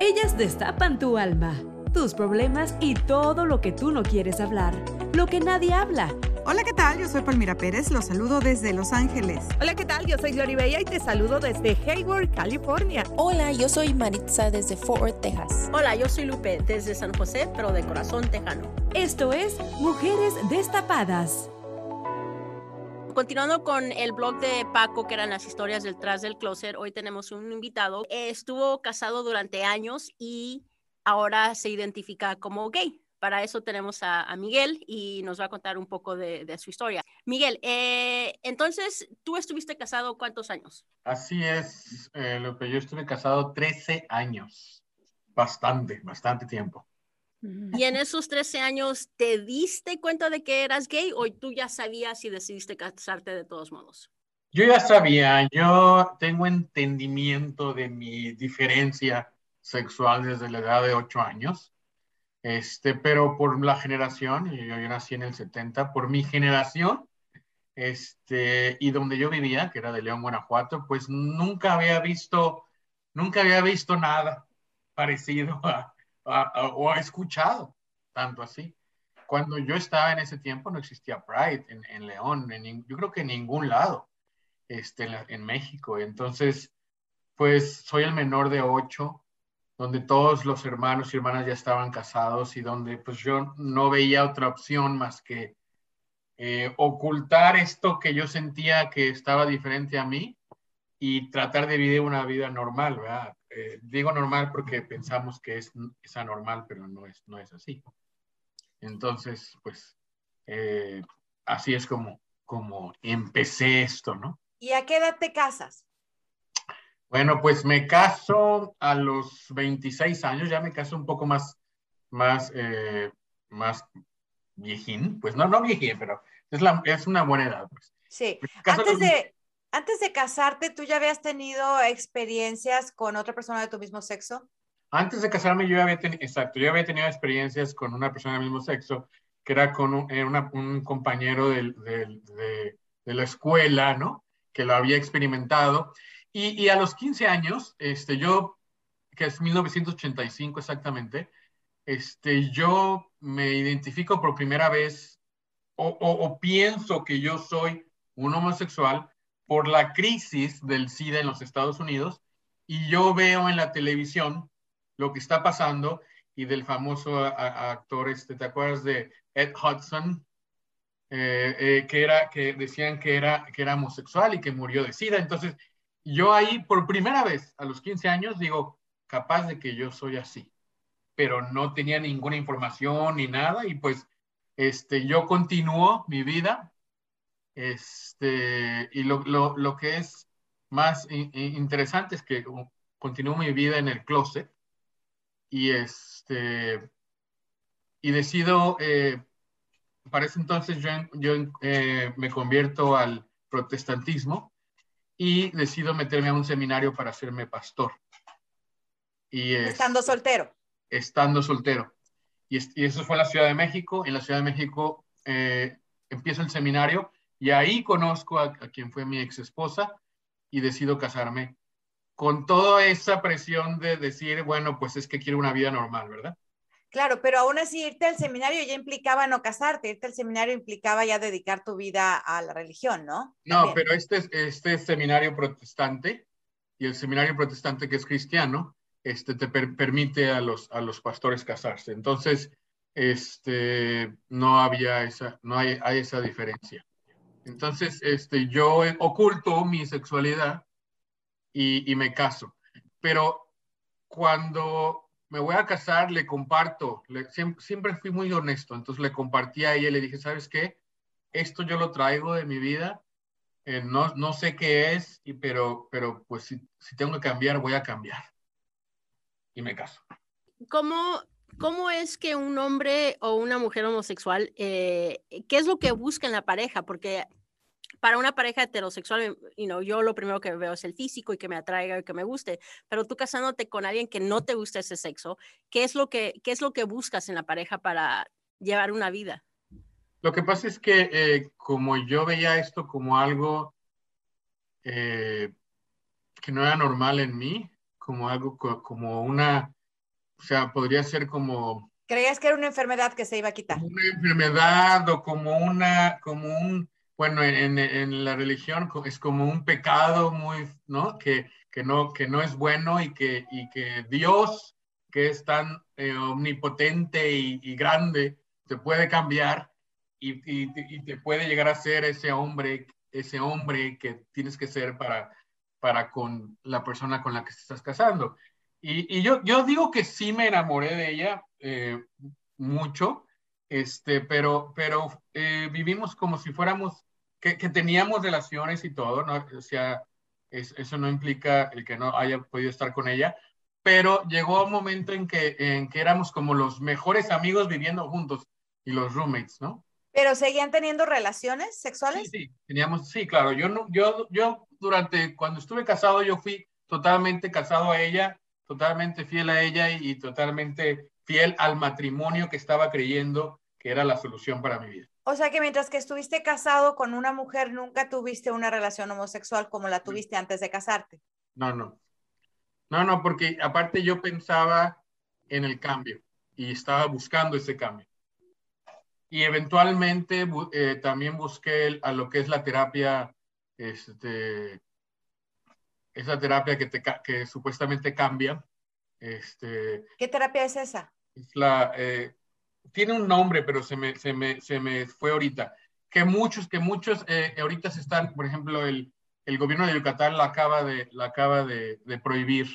Ellas destapan tu alma, tus problemas y todo lo que tú no quieres hablar, lo que nadie habla. Hola, ¿qué tal? Yo soy Palmira Pérez, los saludo desde Los Ángeles. Hola, ¿qué tal? Yo soy Glory Bella y te saludo desde Hayward, California. Hola, yo soy Maritza desde Fort Worth, Texas. Hola, yo soy Lupe desde San José, pero de corazón tejano. Esto es Mujeres Destapadas. Continuando con el blog de Paco, que eran las historias detrás del closet, hoy tenemos un invitado. Estuvo casado durante años y ahora se identifica como gay. Para eso tenemos a, Miguel y nos va a contar un poco de, su historia. Miguel, eh, entonces, ¿tú estuviste casado cuántos años? Así es, eh, Lupe, yo estuve casado 13 años. Bastante, bastante tiempo. Y en esos 13 años, ¿te diste cuenta de que eras gay o tú ya sabías y decidiste casarte de todos modos? Yo ya sabía, yo tengo entendimiento de mi diferencia sexual desde la edad de 8 años. Este, pero por la generación, yo, yo nací en el 70, por mi generación, este, y donde yo vivía, que era de León, Guanajuato, pues nunca había visto, nunca había visto nada parecido a, o ha escuchado tanto así. Cuando yo estaba en ese tiempo no existía Pride en, León, en, yo creo que en ningún lado este, en, en, México. Entonces, pues soy el menor de ocho, donde todos los hermanos y hermanas ya estaban casados y donde pues yo no veía otra opción más que eh, ocultar esto que yo sentía que estaba diferente a mí y tratar de vivir una vida normal, ¿verdad? Eh, digo normal porque pensamos que es, es, anormal, pero no es, no es así. Entonces, pues, eh, así es como, como empecé esto, ¿no? ¿Y a qué edad te casas? Bueno, pues me caso a los 26 años, ya me caso un poco más, más, eh, más viejín, pues no, no viejín, pero es, la, es una buena edad. Pues. Sí, antes de, antes de casarte, ¿tú ya habías tenido experiencias con otra persona de tu mismo sexo? Antes de casarme, yo había tenido, exacto, yo había tenido experiencias con una persona del mismo sexo, que era con un, eh, una, un compañero de, de la escuela, ¿no? Que lo había experimentado y, a los 15 años, este, yo, que es 1985 exactamente, este, yo me identifico por primera vez o, o, pienso que yo soy un homosexual por la crisis del SIDA en los Estados Unidos y yo veo en la televisión lo que está pasando y del famoso actor, este, ¿te acuerdas de Ed Hudson? Eh, eh, que, era, que decían que era, que era homosexual y que murió de SIDA. Entonces, yo ahí por primera vez a los 15 años digo, capaz de que yo soy así, pero no tenía ninguna información ni nada y pues este, yo continúo mi vida este, y lo, lo, lo que es más interesante es que continúo mi vida en el closet y este y decido eh, para ese entonces yo, yo eh, me convierto al protestantismo y decido meterme a un seminario para hacerme pastor. Y estando soltero. Estando soltero. Y, y, eso fue en la Ciudad de México. En la Ciudad de México eh, empiezo el seminario y ahí conozco a, a, quien fue mi ex esposa y decido casarme con toda esa presión de decir, bueno, pues es que quiero una vida normal, ¿verdad? Claro, pero aún así irte al seminario ya implicaba no casarte, irte al seminario implicaba ya dedicar tu vida a la religión, ¿no? No, pero este, este seminario protestante y el seminario protestante que es cristiano, este te per permite a los, a los pastores casarse. Entonces, este, no había esa, no hay, hay esa diferencia. Entonces, este, yo oculto mi sexualidad y, y me caso. Pero cuando me voy a casar, le comparto, le, siempre, siempre, fui muy honesto, entonces le compartí a ella, le dije, ¿sabes qué? Esto yo lo traigo de mi vida, eh, no, no sé qué es, y, pero, pero pues si, si, tengo que cambiar, voy a cambiar. Y me caso. ¿Cómo, cómo es que un hombre o una mujer homosexual, eh, qué es lo que busca en la pareja? Porque para una pareja heterosexual, you know, yo lo primero que veo es el físico y que me atraiga y que me guste, pero tú casándote con alguien que no te gusta ese sexo, ¿qué es lo que, qué es lo que buscas en la pareja para llevar una vida? Lo que pasa es que eh, como yo veía esto como algo eh, que no era normal en mí, como algo como una o sea, podría ser como... ¿Creías que era una enfermedad que se iba a quitar? Una enfermedad o como una, como un, bueno, en, en la religión es como un pecado muy, ¿no? Que, que no, que no es bueno y que, y que Dios, que es tan eh, omnipotente y, y, grande, te puede cambiar y, y, te puede llegar a ser ese hombre, ese hombre que tienes que ser para, para con la persona con la que te estás casando. Y yo, yo digo que sí me enamoré de ella eh, mucho, este, pero, pero eh, vivimos como si fuéramos, que, que, teníamos relaciones y todo, ¿no? O sea, es, eso no implica el que no haya podido estar con ella, pero llegó un momento en que, en que éramos como los mejores amigos viviendo juntos y los roommates, ¿no? ¿Pero seguían teniendo relaciones sexuales? Sí, sí, teníamos, sí, claro. Yo, no, yo, yo durante, cuando estuve casado, yo fui totalmente casado a ella totalmente fiel a ella y, y, totalmente fiel al matrimonio que estaba creyendo que era la solución para mi vida. O sea que mientras que estuviste casado con una mujer, nunca tuviste una relación homosexual como la tuviste antes de casarte. No, no. No, no, porque aparte yo pensaba en el cambio y estaba buscando ese cambio. Y eventualmente eh, también busqué a lo que es la terapia este, esa terapia que, te, que supuestamente cambia. Este, ¿Qué terapia es esa? Es la, eh, tiene un nombre, pero se me, se, me, se me fue ahorita. Que muchos, que muchos eh, ahorita se están, por ejemplo, el, el gobierno de Yucatán la acaba de, la acaba de, prohibir,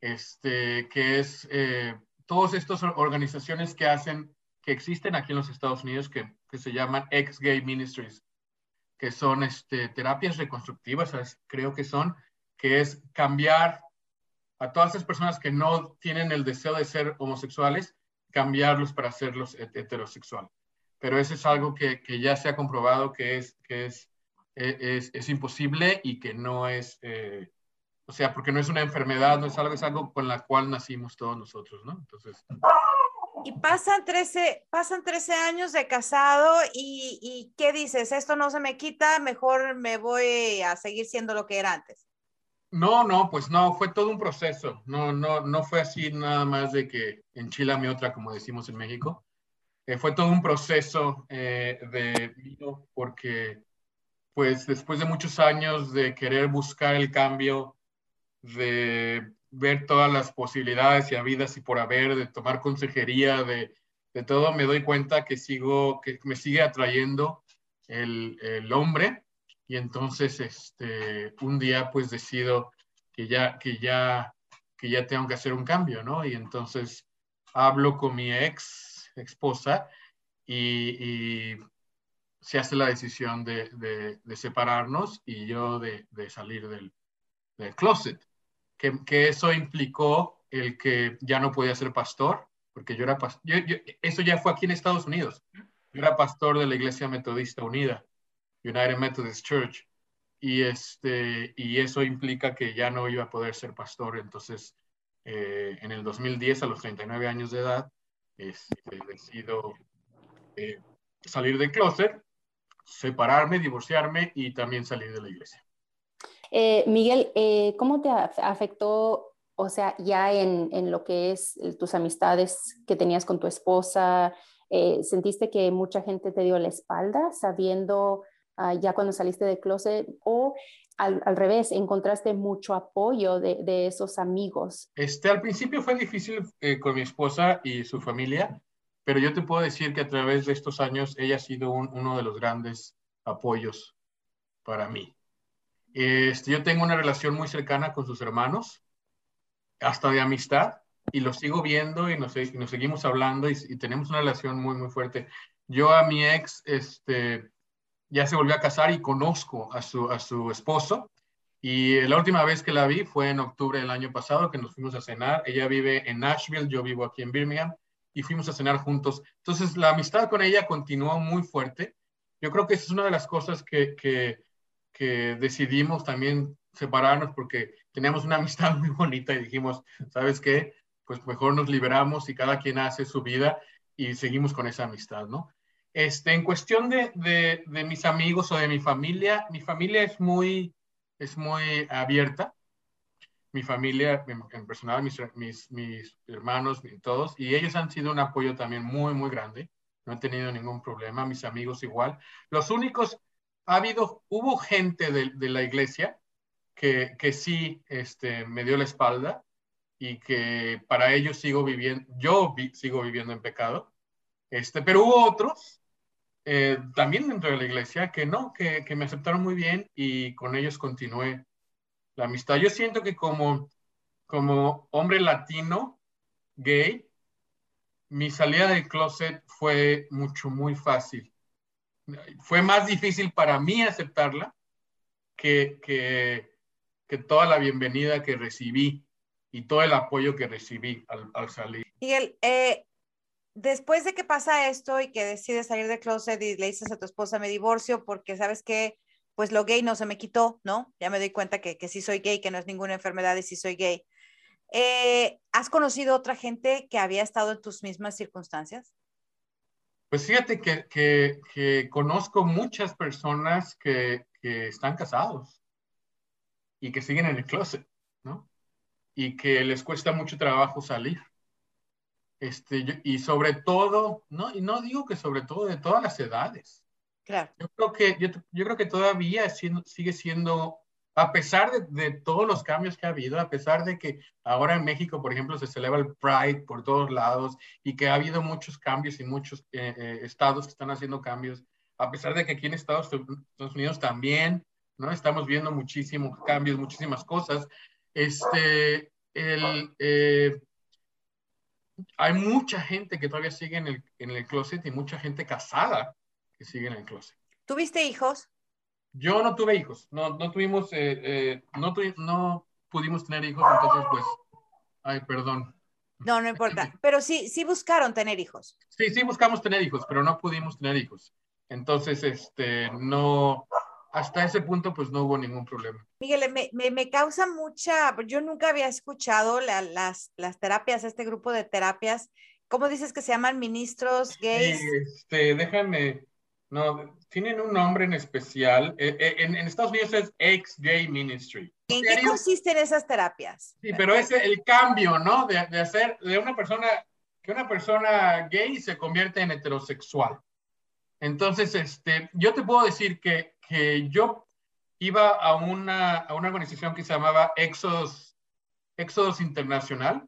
este, que es eh, todas estas organizaciones que hacen, que existen aquí en los Estados Unidos, que, que se llaman ex-gay ministries, que son este, terapias reconstructivas, creo que son, que es cambiar a todas esas personas que no tienen el deseo de ser homosexuales, cambiarlos para hacerlos heterosexuales. Pero eso es algo que, que ya se ha comprobado que es, que es, es, es imposible y que no es, eh, o sea, porque no es una enfermedad, no es algo, es algo con la cual nacimos todos nosotros, ¿no? Entonces... Y pasan 13, pasan 13 años de casado y, y ¿qué dices? Esto no se me quita, mejor me voy a seguir siendo lo que era antes. No, no, pues no, fue todo un proceso. No, no, no fue así nada más de que enchilame otra, como decimos en México. Eh, fue todo un proceso eh, de vino porque, pues, después de muchos años de querer buscar el cambio, de ver todas las posibilidades y habidas y por haber, de tomar consejería, de, de todo, me doy cuenta que sigo, que me sigue atrayendo el, el hombre y entonces este, un día pues decido que ya, que, ya, que ya tengo que hacer un cambio, ¿no? Y entonces hablo con mi ex esposa y, se hace la decisión de, separarnos y yo de, salir del, closet, que, eso implicó el que ya no podía ser pastor, porque yo era pastor, eso ya fue aquí en Estados Unidos, yo era pastor de la Iglesia Metodista Unida United Methodist Church. Y, este, y eso implica que ya no iba a poder ser pastor. Entonces, eh, en el 2010, a los 39 años de edad, este, decido eh, salir del closet, separarme, divorciarme y también salir de la iglesia. Eh, Miguel, eh, ¿cómo te afectó, o sea, ya en, en, lo que es tus amistades que tenías con tu esposa? ¿Sentiste que mucha gente te dio la espalda sabiendo uh, ya cuando saliste de closet o al, al revés, encontraste mucho apoyo de, de, esos amigos? Este, al principio fue difícil eh, con mi esposa y su familia, pero yo te puedo decir que a través de estos años ella ha sido un, uno de los grandes apoyos para mí. Este, yo tengo una relación muy cercana con sus hermanos, hasta de amistad, y los sigo viendo y nos, y nos seguimos hablando y, y, tenemos una relación muy, muy fuerte. Yo a mi ex, este, ya se volvió a casar y conozco a su, a su esposo. Y la última vez que la vi fue en octubre del año pasado, que nos fuimos a cenar. Ella vive en Nashville, yo vivo aquí en Birmingham, y fuimos a cenar juntos. Entonces, la amistad con ella continuó muy fuerte. Yo creo que esa es una de las cosas que, que, que decidimos también separarnos porque teníamos una amistad muy bonita y dijimos, ¿sabes qué? Pues mejor nos liberamos y cada quien hace su vida y seguimos con esa amistad, ¿no? Este, en cuestión de, mis amigos o de mi familia, mi familia es muy, abierta. mi familia en, personal, mis, hermanos, todos, y ellos han sido un apoyo también muy, muy grande. No he tenido ningún problema, mis amigos igual. Los únicos, ha habido, hubo gente de, la iglesia que, que sí este, me dio la espalda y que para ellos sigo viviendo, yo sigo viviendo en pecado. Este, pero hubo otros, eh, también dentro de la iglesia, que no, que, que me aceptaron muy bien y con ellos continué la amistad. Yo siento que como, como hombre latino, gay, mi salida del closet fue mucho, muy fácil. Fue más difícil para mí aceptarla que, que, que toda la bienvenida que recibí y todo el apoyo que recibí al, al salir. Miguel, eh, después de que pasa esto y que decides salir del closet y le dices a tu esposa, me divorcio porque sabes que pues lo gay no se me quitó, ¿no? Ya me doy cuenta que, que sí soy gay, que no es ninguna enfermedad y sí soy gay. Eh, ¿Has conocido otra gente que había estado en tus mismas circunstancias? Pues fíjate que, que, que conozco muchas personas que, que, están casados y que siguen en el closet, ¿no? Y que les cuesta mucho trabajo salir. Este, y sobre todo, ¿no? Y no digo que sobre todo de todas las edades Claro. Yo creo que, yo, yo creo que todavía siendo, sigue siendo, a pesar de, de, todos los cambios que ha habido, a pesar de que ahora en México, por ejemplo, se celebra el Pride por todos lados y que ha habido muchos cambios y muchos eh, eh, estados que están haciendo cambios, a pesar de que aquí en Estados, Estados Unidos también, ¿no? Estamos viendo muchísimos cambios, muchísimas cosas. Este, el, eh, hay mucha gente que todavía sigue en el, en el closet y mucha gente casada siguen en el closet. ¿Tuviste hijos? Yo no tuve hijos, no, no tuvimos, eh, eh, no, no pudimos tener hijos, entonces pues, ay, perdón. No, no importa, pero sí, sí buscaron tener hijos. Sí, sí buscamos tener hijos, pero no pudimos tener hijos. Entonces, este, no, hasta ese punto pues no hubo ningún problema. Miguel, me, me, me causa mucha, yo nunca había escuchado la, las, las terapias, este grupo de terapias, ¿cómo dices que se llaman ministros gays? Este, déjame, no, tienen un nombre en especial. Eh, eh, en, en, Estados Unidos es ex-gay ministry. ¿En qué consisten esas terapias? Sí, pero es el cambio, ¿no? De, de, hacer de una persona, que una persona gay se convierte en heterosexual. Entonces, este, yo te puedo decir que, que yo iba a una, a una organización que se llamaba Éxodos, Éxodos Internacional.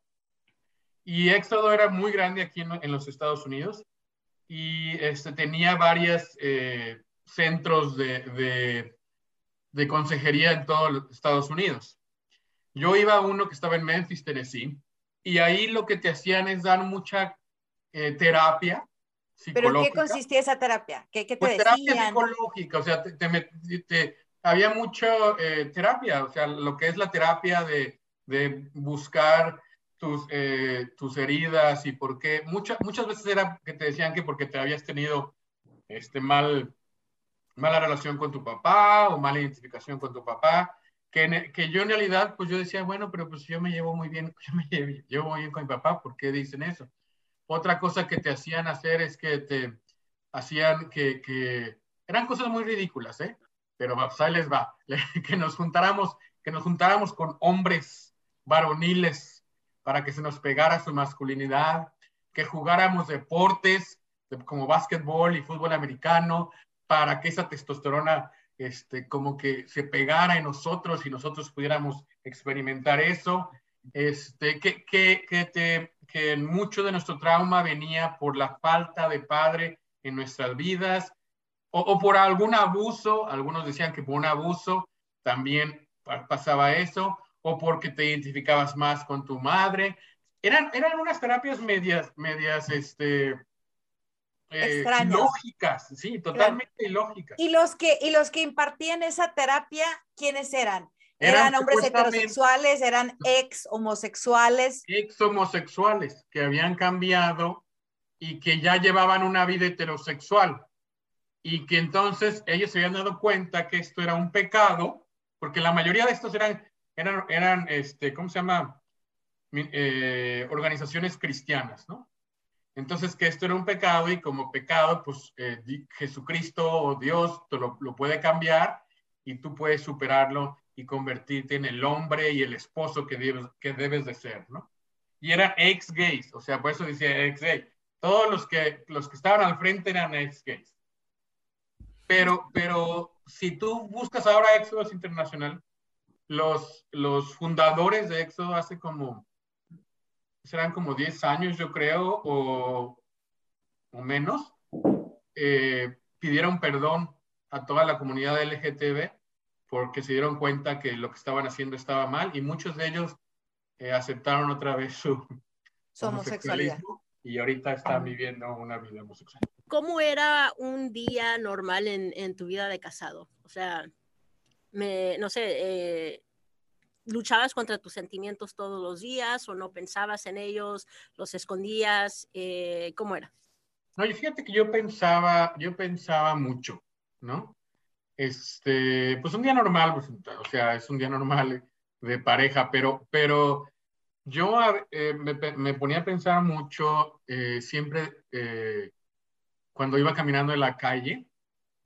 Y Éxodo era muy grande aquí en, los Estados Unidos y este, tenía varios eh, centros de, de, consejería en todos los Estados Unidos. Yo iba a uno que estaba en Memphis, Tennessee, y ahí lo que te hacían es dar mucha eh, terapia. ¿Pero en qué consistía esa terapia? ¿Qué, qué te pues decían? terapia psicológica, o sea, te, te, te, había mucha eh, terapia, o sea, lo que es la terapia de, de buscar tus, eh, tus heridas y por qué. Muchas, muchas veces era que te decían que porque te habías tenido este, mal, mala relación con tu papá o mala identificación con tu papá. Que, que yo en realidad, pues yo decía, bueno, pero pues yo me llevo muy bien, yo me llevo, llevo muy bien con mi papá, ¿por qué dicen eso? Otra cosa que te hacían hacer es que te hacían que, eran cosas muy ridículas, ¿eh? Pero pues ahí les va, que nos juntáramos, que nos juntáramos con hombres varoniles para que se nos pegara su masculinidad, que jugáramos deportes como básquetbol y fútbol americano, para que esa testosterona este, como que se pegara en nosotros y nosotros pudiéramos experimentar eso. Este, que, que, que, te, que mucho de nuestro trauma venía por la falta de padre en nuestras vidas o, o por algún abuso, algunos decían que por un abuso también pasaba eso, o porque te identificabas más con tu madre. Eran, eran unas terapias medias, medias, este, eh, lógicas, sí, totalmente claro. ilógicas. ¿Y los, que, ¿Y los que impartían esa terapia, quiénes eran? ¿Eran, eran hombres heterosexuales? ¿Eran ex homosexuales? Ex homosexuales que habían cambiado y que ya llevaban una vida heterosexual y que entonces ellos se habían dado cuenta que esto era un pecado, porque la mayoría de estos eran eran, eran este, ¿cómo se llama? Eh, organizaciones cristianas, ¿no? Entonces, que esto era un pecado y como pecado, pues eh, Jesucristo o Dios te lo, lo, puede cambiar y tú puedes superarlo y convertirte en el hombre y el esposo que debes, que debes de ser, ¿no? Y eran ex gays, o sea, por eso decía ex gay. Todos los que, los que estaban al frente eran ex gays. Pero, pero si tú buscas ahora Éxodos Internacional, los, los fundadores de Éxodo hace como, serán como 10 años, yo creo, o, o menos, eh, pidieron perdón a toda la comunidad LGTB porque se dieron cuenta que lo que estaban haciendo estaba mal y muchos de ellos eh, aceptaron otra vez su, homosexualidad y ahorita están viviendo una vida homosexual. ¿Cómo era un día normal en, en tu vida de casado? O sea, me, no sé, eh, ¿luchabas contra tus sentimientos todos los días o no pensabas en ellos, los escondías? Eh, ¿Cómo era? No, y fíjate que yo pensaba, yo pensaba mucho, ¿no? Este, pues un día normal, pues, o sea, es un día normal de pareja, pero, pero yo eh, me, me, ponía a pensar mucho, eh, siempre eh, cuando iba caminando en la calle,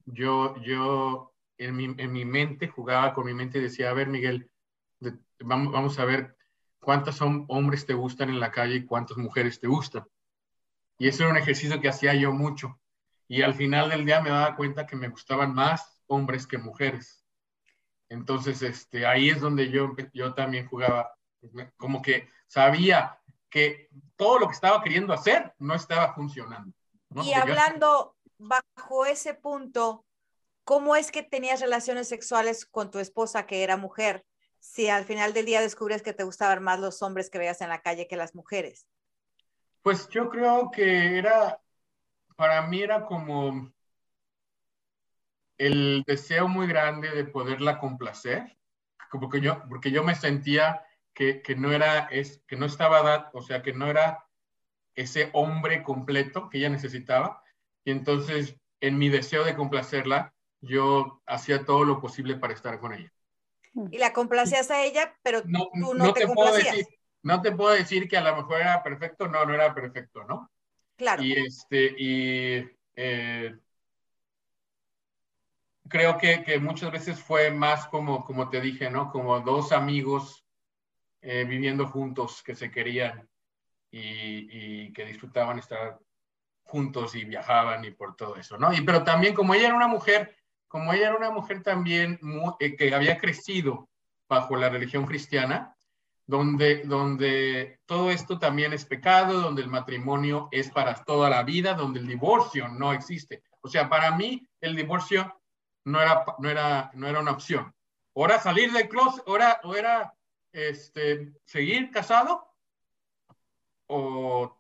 yo, yo en, mi, en mi mente jugaba con mi mente y decía, a ver, Miguel, vamos, vamos a ver cuántos hombres te gustan en la calle y cuántas mujeres te gustan. Y eso era un ejercicio que hacía yo mucho. Y al final del día me daba cuenta que me gustaban más hombres que mujeres. Entonces, este, ahí es donde yo, yo también jugaba como que sabía que todo lo que estaba queriendo hacer no estaba funcionando. Y hablando bajo ese punto, ¿cómo es que tenías relaciones sexuales con tu esposa que era mujer? Si al final del día descubres que te gustaban más los hombres que veías en la calle que las mujeres. Pues yo creo que era, para mí era como el deseo muy grande de poderla complacer, porque yo, porque yo me sentía que, no era, es, que no estaba, o sea, que no era ese hombre completo que ella necesitaba. Y entonces, en mi deseo de complacerla, yo hacía todo lo posible para estar con ella. Y la complacías a ella, pero no, tú no, te, puedo decir, no te puedo decir que a lo mejor era perfecto, no, no era perfecto, ¿no? Claro. Y este, y eh, creo que, que, muchas veces fue más como, como te dije, ¿no? Como dos amigos eh, viviendo juntos, que se querían y, que disfrutaban estar juntos y viajaban y por todo eso, ¿no? Y pero también como ella era una mujer, como ella era una mujer también eh, que había crecido bajo la religión cristiana, donde, donde todo esto también es pecado, donde el matrimonio es para toda la vida, donde el divorcio no existe. O sea, para mí el divorcio no era, no era, no era una opción. Ahora salir del closet, ahora, o era este, seguir casado o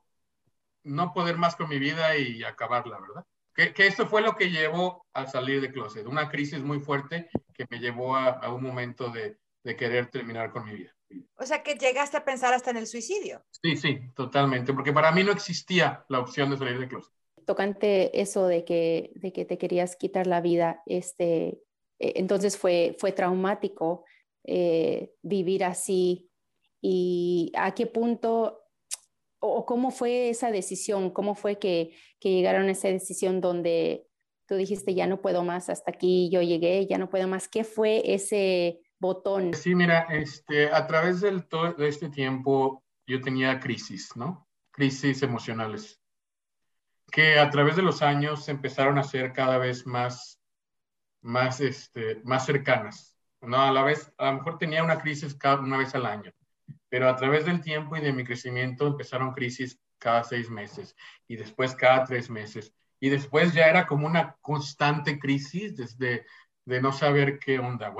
no poder más con mi vida y acabarla, ¿verdad? Que, que esto fue lo que llevó a salir de closet, una crisis muy fuerte que me llevó a, un momento de, de, querer terminar con mi vida. O sea, que llegaste a pensar hasta en el suicidio. Sí, sí, totalmente, porque para mí no existía la opción de salir de closet. Tocante eso de que, de que te querías quitar la vida, este, e, entonces fue, fue traumático eh, vivir así y a qué punto o cómo fue esa decisión, cómo fue que, que llegaron a esa decisión donde tú dijiste ya no puedo más, hasta aquí yo llegué, ya no puedo más. ¿Qué fue ese botón? Sí, mira, este, a través del, todo, este tiempo yo tenía crisis, ¿no? Crisis emocionales, que a través de los años empezaron a ser cada vez más, más, este, más cercanas. No, a la vez, a lo mejor tenía una crisis cada una vez al año, pero a través del tiempo y de mi crecimiento empezaron crisis cada seis meses y después cada tres meses. Y después ya era como una constante crisis desde de no saber qué onda.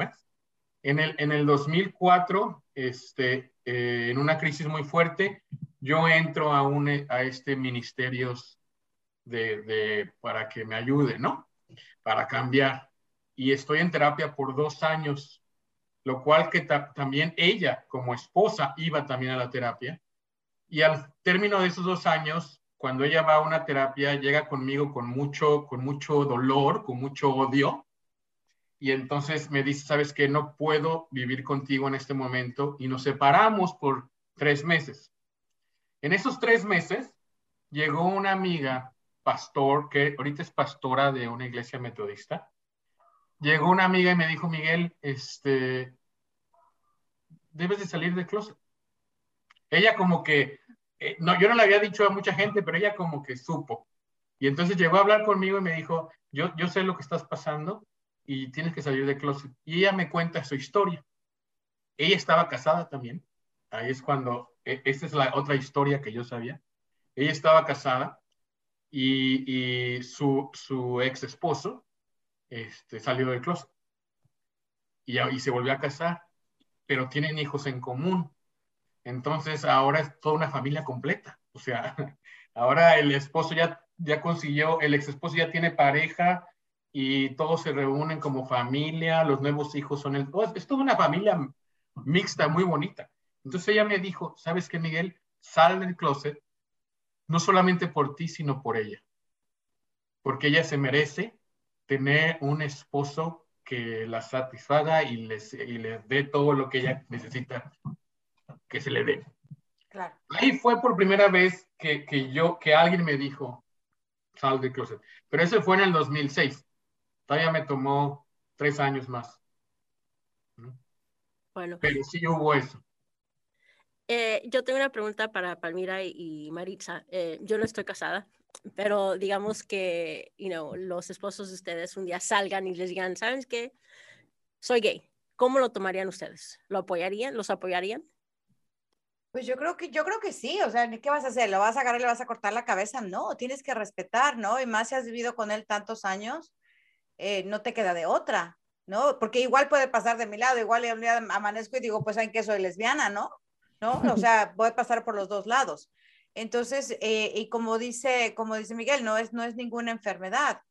En el, en el 2004, este, eh, en una crisis muy fuerte, yo entro a, un, a este ministerio de, para que me ayude, ¿no? Para cambiar y estoy en terapia por dos años, lo cual que también ella como esposa iba también a la terapia. Y al término de esos dos años, cuando ella va a una terapia, llega conmigo con mucho, con mucho dolor, con mucho odio. Y entonces me dice, sabes que no puedo vivir contigo en este momento y nos separamos por tres meses. En esos tres meses llegó una amiga, pastor, que ahorita es pastora de una iglesia metodista, llegó una amiga y me dijo, Miguel, este, debes de salir del closet. Ella como que, eh, no, yo no le había dicho a mucha gente, pero ella como que supo. Y entonces llegó a hablar conmigo y me dijo, yo, yo sé lo que estás pasando y tienes que salir del closet. Y ella me cuenta su historia. Ella estaba casada también. Ahí es cuando, e, esta es la otra historia que yo sabía. Ella estaba casada y, su, su, ex esposo este, salió del closet y, se volvió a casar, pero tienen hijos en común. Entonces ahora es toda una familia completa. O sea, ahora el esposo ya, ya consiguió, el ex esposo ya tiene pareja y todos se reúnen como familia, los nuevos hijos son el... es toda una familia mixta, muy bonita. Entonces ella me dijo, ¿sabes qué, Miguel? Sal del closet, no solamente por ti, sino por ella. Porque ella se merece tener un esposo que la satisfaga y les, y les dé todo lo que ella necesita que se le dé. Claro. Ahí fue por primera vez que, que, yo, que alguien me dijo, sal del closet. Pero eso fue en el 2006. Todavía me tomó tres años más. Bueno. Pero sí hubo eso. Eh, yo tengo una pregunta para Palmira y, Maritza. Eh, yo no estoy casada, pero digamos que you know, los esposos de ustedes un día salgan y les digan, ¿saben qué? Soy gay. ¿Cómo lo tomarían ustedes? ¿Lo apoyarían? ¿Los apoyarían? Pues yo creo que yo creo que sí, o sea, ¿qué vas a hacer? ¿Lo vas a agarrar y le vas a cortar la cabeza? No, tienes que respetar, ¿no? Y más si has vivido con él tantos años, eh, no te queda de otra, ¿no? Porque igual puede pasar de mi lado, igual amanezco y digo, pues saben que soy lesbiana, ¿no? ¿No? O sea, voy a pasar por los dos lados. Entonces, eh, y como dice, como dice Miguel, no es, no es ninguna enfermedad.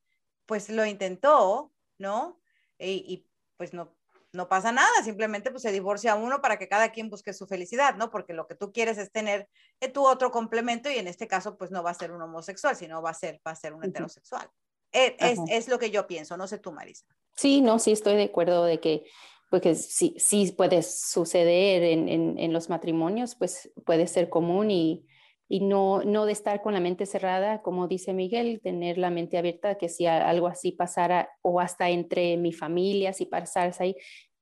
Pues lo intentó, ¿no? Y, y pues no, no pasa nada, simplemente pues se divorcia uno para que cada quien busque su felicidad, ¿no? Porque lo que tú quieres es tener eh, tu otro complemento y en este caso pues no va a ser un homosexual, sino va a ser, va a ser un heterosexual. Eh, es, es, lo que yo pienso, no sé tú, Marisa. Sí, no, sí estoy de acuerdo de que porque sí, sí puede suceder en, en, en los matrimonios, pues puede ser común y, y no, no de estar con la mente cerrada, como dice Miguel, tener la mente abierta, que si algo así pasara o hasta entre mi familia, si pasara ahí,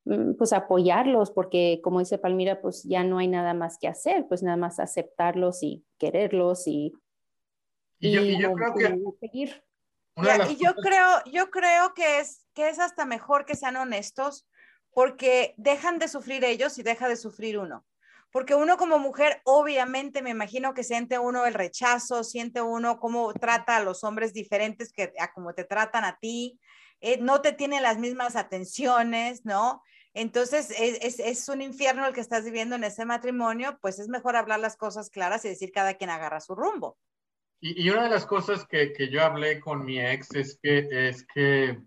mm, pues apoyarlos, porque como dice Palmira, pues ya no hay nada más que hacer, pues nada más aceptarlos y quererlos y... Y, yo, creo que... Seguir. y yo creo, yo creo que es, que es hasta mejor que sean honestos, porque dejan de sufrir ellos y deja de sufrir uno porque uno como mujer, obviamente me imagino que siente uno el rechazo, siente uno cómo trata a los hombres diferentes que a cómo te tratan a ti, eh, no te tienen las mismas atenciones, ¿no? Entonces es, es, un infierno el que estás viviendo en ese matrimonio, pues es mejor hablar las cosas claras y decir cada quien agarra su rumbo. Y, y una de las cosas que, que, yo hablé con mi ex es que, es que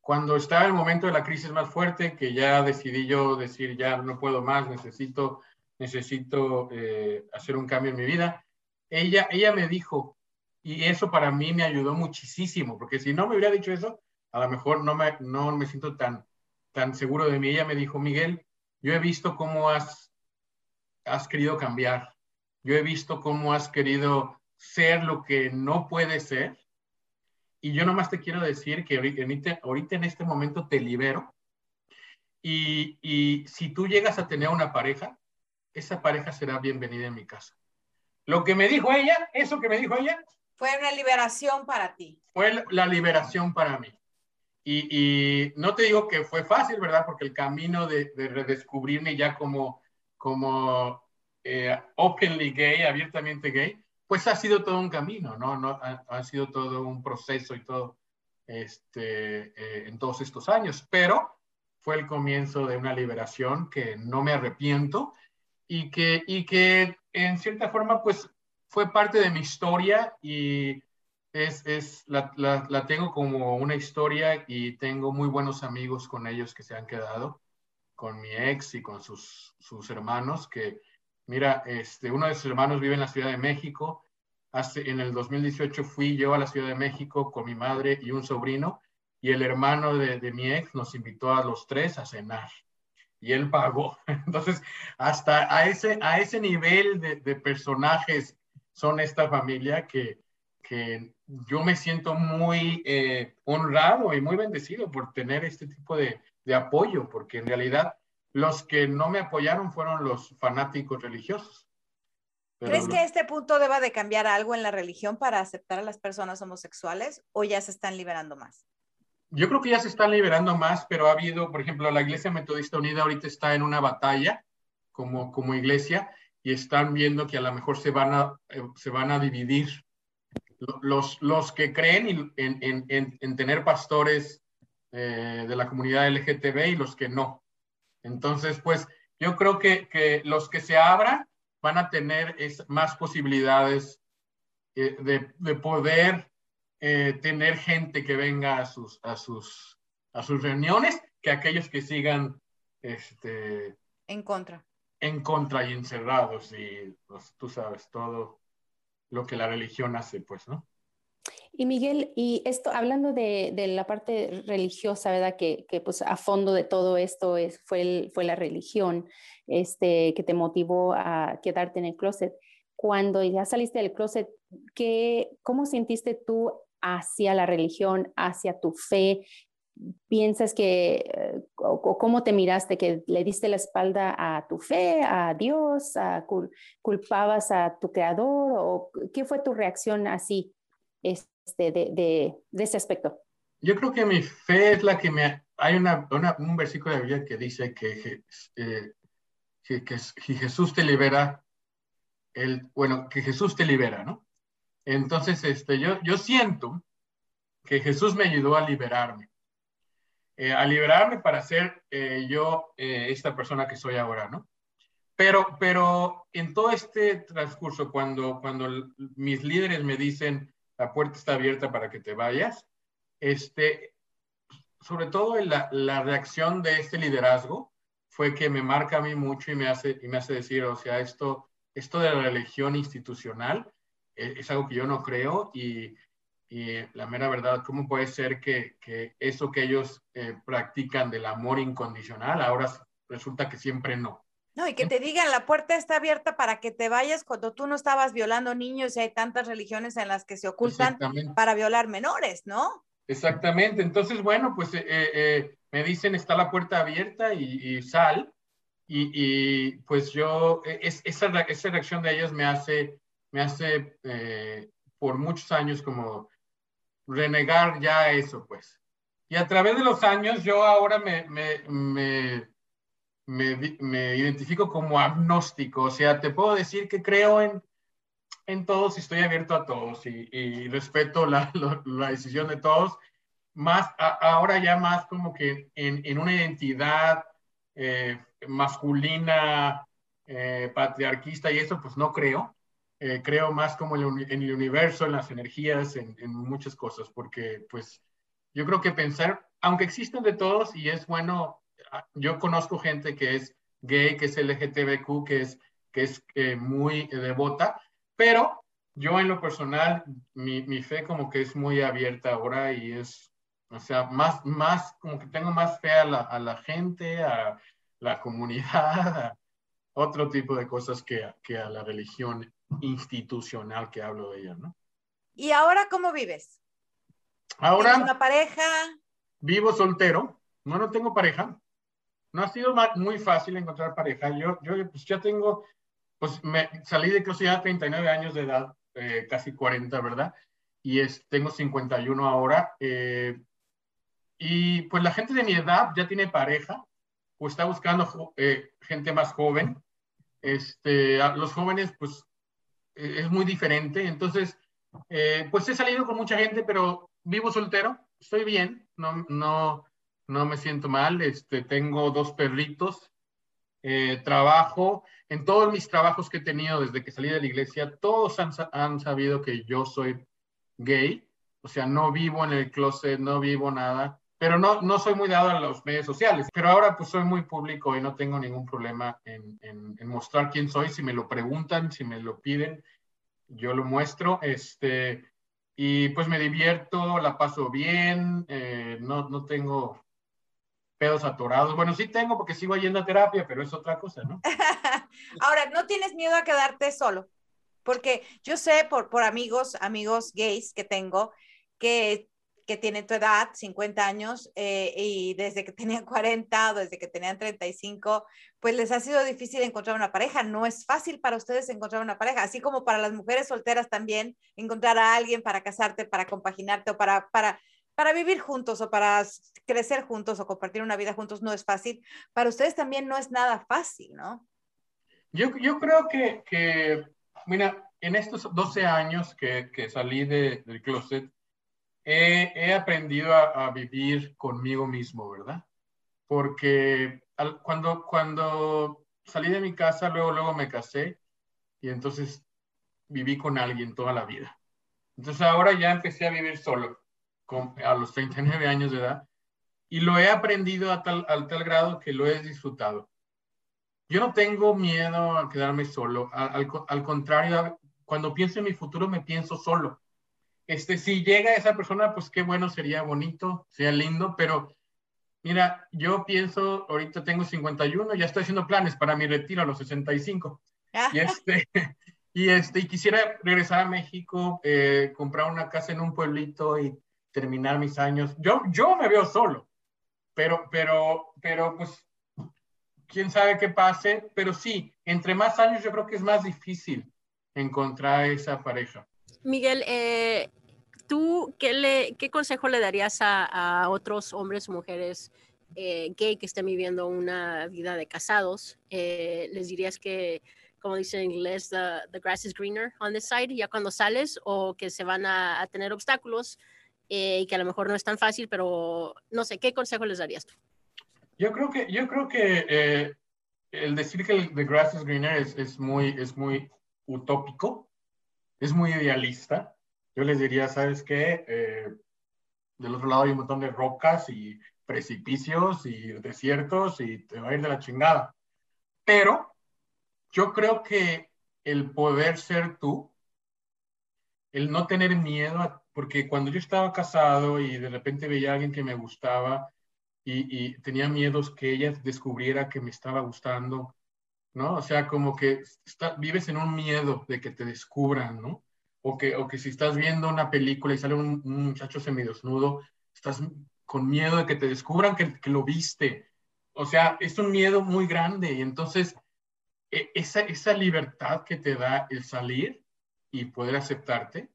cuando estaba el momento de la crisis más fuerte, que ya decidí yo decir, ya no puedo más, necesito necesito eh, hacer un cambio en mi vida. Ella, ella me dijo, y eso para mí me ayudó muchísimo, porque si no me hubiera dicho eso, a lo mejor no me, no me siento tan, tan seguro de mí. Ella me dijo, Miguel, yo he visto cómo has, has querido cambiar, yo he visto cómo has querido ser lo que no puedes ser, y yo nomás te quiero decir que ahorita, ahorita en este momento te libero, y, y si tú llegas a tener una pareja, esa pareja será bienvenida en mi casa. Lo que me dijo ella, eso que me dijo ella. Fue una liberación para ti. Fue la liberación para mí. Y, no te digo que fue fácil, ¿verdad? Porque el camino de, redescubrirme ya como, como eh, openly gay, abiertamente gay, pues ha sido todo un camino, ¿no? no ha, sido todo un proceso y todo este, eh, en todos estos años. Pero fue el comienzo de una liberación que no me arrepiento y que, y que en cierta forma pues fue parte de mi historia y es, es la, la, la, tengo como una historia y tengo muy buenos amigos con ellos que se han quedado, con mi ex y con sus, sus hermanos, que mira, este, uno de sus hermanos vive en la Ciudad de México, Hace, en el 2018 fui yo a la Ciudad de México con mi madre y un sobrino y el hermano de, de mi ex nos invitó a los tres a cenar y él pagó. Entonces, hasta a ese, a ese nivel de, personajes son esta familia que, que yo me siento muy eh, honrado y muy bendecido por tener este tipo de, de, apoyo, porque en realidad Los que no me apoyaron fueron los fanáticos religiosos. ¿Crees que este punto deba de cambiar algo en la religión para aceptar a las personas homosexuales o ya se están liberando más? Yo creo que ya se están liberando más, pero ha habido, por ejemplo, la Iglesia Metodista Unida ahorita está en una batalla como, como iglesia y están viendo que a lo mejor se van a, eh, se van a dividir los, los que creen en, en, en, tener pastores eh, de la comunidad LGTB y los que no. Entonces, pues yo creo que, que los que se abran van a tener es, más posibilidades eh, de, de, poder eh, tener gente que venga a sus, a, sus, a sus reuniones que aquellos que sigan este, en contra. En contra y encerrados y pues, tú sabes todo lo que la religión hace, pues, ¿no? Y Miguel, y esto, hablando de, la parte religiosa, ¿verdad? Que, pues a fondo de todo esto es, fue, la religión este, que te motivó a quedarte en el closet. Cuando ya saliste del closet, ¿qué, ¿cómo sentiste tú hacia la religión, hacia tu fe? ¿Piensas que, eh, o, cómo te miraste, que le diste la espalda a tu fe, a Dios, culpabas a tu creador, o qué fue tu reacción así? Este, de, de, ese aspecto? Yo creo que mi fe es la que me... Hay una, un versículo de la Biblia que dice que, que, que, que, Jesús te libera, el, bueno, que Jesús te libera, ¿no? Entonces, este, yo, yo siento que Jesús me ayudó a liberarme, eh, a liberarme para ser eh, yo eh, esta persona que soy ahora, ¿no? Pero, pero en todo este transcurso, cuando, cuando mis líderes me dicen, la puerta está abierta para que te vayas. Este, sobre todo la, la, reacción de este liderazgo fue que me marca a mí mucho y me hace, y me hace decir, o sea, esto, esto de la religión institucional es, es algo que yo no creo y, y, la mera verdad, ¿cómo puede ser que, que eso que ellos eh, practican del amor incondicional ahora resulta que siempre no? No, y que te digan, la puerta está abierta para que te vayas cuando tú no estabas violando niños y hay tantas religiones en las que se ocultan para violar menores, ¿no? Exactamente. Entonces, bueno, pues eh, eh, me dicen, está la puerta abierta y, sal. Y, y, pues yo, e, es, esa, esa, reacción de ellas me hace, me hace eh, por muchos años como renegar ya eso, pues. Y a través de los años yo ahora me, me, me me, me, identifico como agnóstico, o sea, te puedo decir que creo en, en todos y estoy abierto a todos y, y respeto la, la, la, decisión de todos, más a, ahora ya más como que en, en una identidad eh, masculina, eh, patriarquista y eso, pues no creo. Eh, creo más como en en el, universo, en las energías, en, en muchas cosas, porque pues yo creo que pensar, aunque existen de todos y es bueno yo conozco gente que es gay, que es LGTBQ, que es, que es eh, muy devota, pero yo en lo personal, mi, mi, fe como que es muy abierta ahora y es, o sea, más, más como que tengo más fe a la, a la gente, a la comunidad, a otro tipo de cosas que, que a la religión institucional que hablo de ella, ¿no? ¿Y ahora cómo vives? Ahora. ¿Tienes una pareja? Vivo soltero. No, no tengo pareja no ha sido muy fácil encontrar pareja. Yo, yo pues ya tengo, pues me salí de casi ya 39 años de edad, eh, casi 40, ¿verdad? Y es, tengo 51 ahora. Eh, y pues la gente de mi edad ya tiene pareja o está buscando eh, gente más joven. Este, los jóvenes, pues e, es muy diferente. Entonces, pues he salido con mucha gente, pero vivo soltero, estoy bien, no, no, no me siento mal, este, tengo dos perritos, eh, trabajo, en todos mis trabajos que he tenido desde que salí de la iglesia, todos han, han, sabido que yo soy gay, o sea, no vivo en el closet, no vivo nada, pero no, no soy muy dado a los medios sociales, pero ahora pues soy muy público y no tengo ningún problema en, en, en mostrar quién soy, si me lo preguntan, si me lo piden, yo lo muestro, este, y pues me divierto, la paso bien, eh, no, no tengo pedos atorados. Bueno, sí tengo porque sigo yendo a terapia, pero es otra cosa, ¿no? Ahora, ¿no tienes miedo a quedarte solo? Porque yo sé por, por amigos, amigos gays que tengo, que, que tienen tu edad, 50 años, eh, y desde que tenían 40 o desde que tenían 35, pues les ha sido difícil encontrar una pareja. No es fácil para ustedes encontrar una pareja, así como para las mujeres solteras también, encontrar a alguien para casarte, para compaginarte o para, para, para vivir juntos o para crecer juntos o compartir una vida juntos no es fácil. Para ustedes también no es nada fácil, ¿no? Yo, yo creo que, que, mira, en estos 12 años que, que salí de, del closet, he, aprendido a, vivir conmigo mismo, ¿verdad? Porque cuando, cuando salí de mi casa, luego, luego me casé y entonces viví con alguien toda la vida. Entonces ahora ya empecé a vivir solo, con, a los 39 años de edad, y lo he aprendido a tal, al tal grado que lo he disfrutado. Yo no tengo miedo a quedarme solo, al, al, contrario, cuando pienso en mi futuro me pienso solo. Este, si llega esa persona, pues qué bueno, sería bonito, sería lindo, pero mira, yo pienso, ahorita tengo 51, ya estoy haciendo planes para mi retiro a los 65. y este, y este, y quisiera regresar a México, eh, comprar una casa en un pueblito y terminar mis años. Yo, yo me veo solo, pero, pero, pero, pues quién sabe qué pase, pero sí, entre más años yo creo que es más difícil encontrar esa pareja. Miguel, eh, ¿tú qué, le, qué consejo le darías a, a otros hombres o mujeres eh, gay que estén viviendo una vida de casados? Eh, ¿Les dirías que, como dice en inglés, the, the, grass is greener on this side, ya cuando sales, o que se van a, a tener obstáculos y que a lo mejor no es tan fácil, pero no sé, ¿qué consejo les darías tú? Yo creo que, yo creo que eh, el decir que el, the grass is greener es, es, muy, es muy utópico, es muy idealista. Yo les diría, ¿sabes qué? Eh, del otro lado hay un montón de rocas y precipicios y desiertos y te va a ir de la chingada. Pero yo creo que el poder ser tú, el no tener miedo, a, porque cuando yo estaba casado y de repente veía a alguien que me gustaba, y, tenía miedos que ella descubriera que me estaba gustando, ¿no? O sea, como que vives en un miedo de que te descubran, ¿no? O que, o que si estás viendo una película y sale un, un muchacho semidesnudo, estás con miedo de que te descubran que, que, lo viste. O sea, es un miedo muy grande y entonces e, esa, esa libertad que te da el salir y poder aceptarte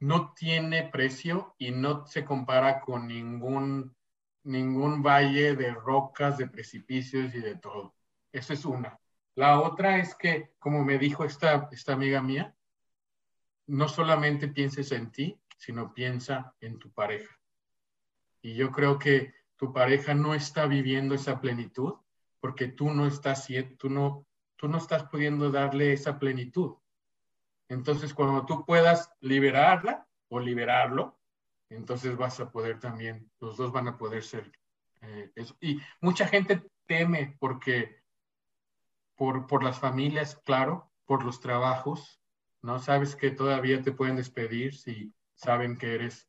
no tiene precio y no se compara con ningún ningún valle de rocas, de precipicios y de todo. Esa es una. La otra es que, como me dijo esta, esta amiga mía, no solamente pienses en ti, sino piensa en tu pareja. Y yo creo que tu pareja no está viviendo esa plenitud porque tú no estás, tú no, tú no estás pudiendo darle esa plenitud. Entonces, cuando tú puedas liberarla o liberarlo, entonces vas a poder también, los dos van a poder ser eh, eso. Y mucha gente teme porque, por, por las familias, claro, por los trabajos, ¿no? Sabes que todavía te pueden despedir si saben que eres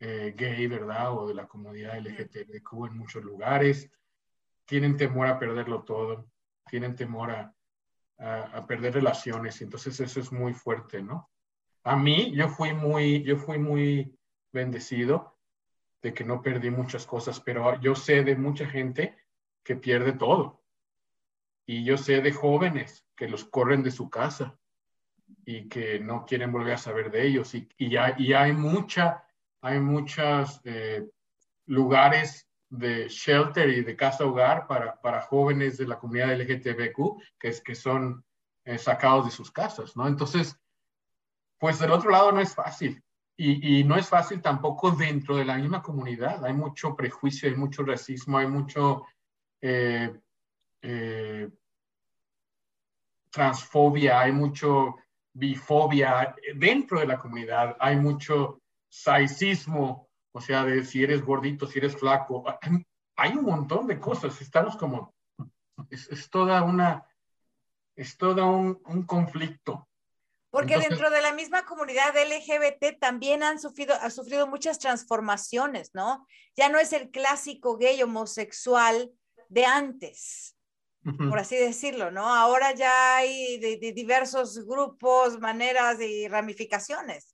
eh, gay, ¿verdad? O de la comunidad LGTBQ en muchos lugares. Tienen temor a perderlo todo, tienen temor a, a, perder relaciones, entonces eso es muy fuerte, ¿no? A mí, yo fui muy, yo fui muy bendecido de que no perdí muchas cosas, pero yo sé de mucha gente que pierde todo. Y yo sé de jóvenes que los corren de su casa y que no quieren volver a saber de ellos. Y, y, ya, y hay mucha, hay muchos eh, lugares de shelter y de casa hogar para, para jóvenes de la comunidad LGTBQ que, es, que son eh, sacados de sus casas, ¿no? Entonces, pues del otro lado no es fácil. Y, y, no es fácil tampoco dentro de la misma comunidad. Hay mucho prejuicio, hay mucho racismo, hay mucho eh, eh, transfobia, hay mucho bifobia dentro de la comunidad. Hay mucho saicismo, o sea, de si eres gordito, si eres flaco. Hay un montón de cosas. Estamos como, es, es toda una, es todo un, un conflicto. Porque Entonces, dentro de la misma comunidad LGBT también han sufrido, ha sufrido muchas transformaciones, ¿no? Ya no es el clásico gay homosexual de antes, uh -huh. por así decirlo, ¿no? Ahora ya hay de, de diversos grupos, maneras y ramificaciones.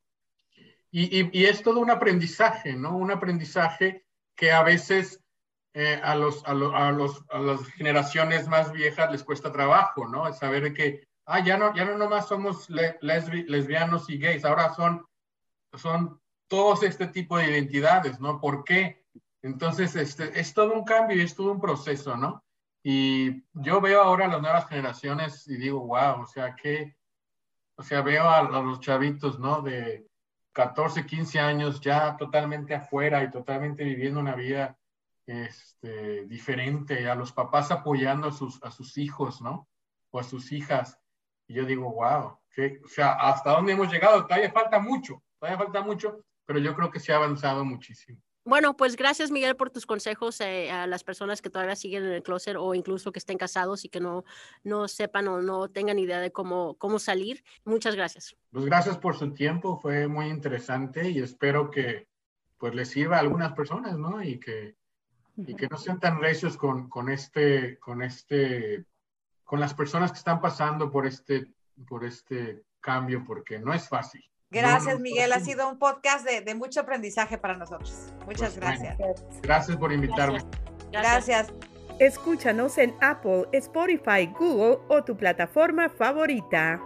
Y, es todo un aprendizaje, ¿no? Un aprendizaje que a veces eh, a, los, a, los, a, las generaciones más viejas les cuesta trabajo, ¿no? saber que, ah, ya no, ya no nomás somos lesbianos y gays, ahora son, son todos este tipo de identidades, ¿no? ¿Por qué? Entonces, este, es todo un cambio y es todo un proceso, ¿no? Y yo veo ahora las nuevas generaciones y digo, wow, o sea, que, o sea, veo a, a los chavitos, ¿no? De 14, 15 años ya totalmente afuera y totalmente viviendo una vida este, diferente, a los papás apoyando a sus, a sus hijos, ¿no? O a sus hijas. Y yo digo, wow, o sea, ¿hasta dónde hemos llegado? Todavía falta mucho, todavía falta mucho, pero yo creo que se ha avanzado muchísimo. Bueno, pues gracias Miguel por tus consejos eh, a las personas que todavía siguen en el closet o incluso que estén casados y que no, no sepan o no tengan idea de cómo, cómo salir. Muchas gracias. Pues gracias por su tiempo, fue muy interesante y espero que pues les sirva a algunas personas, ¿no? Y que, y que no sean tan recios con, con, este, con este, con las personas que están pasando por este, por este cambio, porque no es fácil. Gracias, Miguel. Ha sido un podcast de, mucho aprendizaje para nosotros. Muchas pues gracias. gracias por invitarme. gracias. Escúchanos en Apple, Spotify, Google o tu plataforma favorita.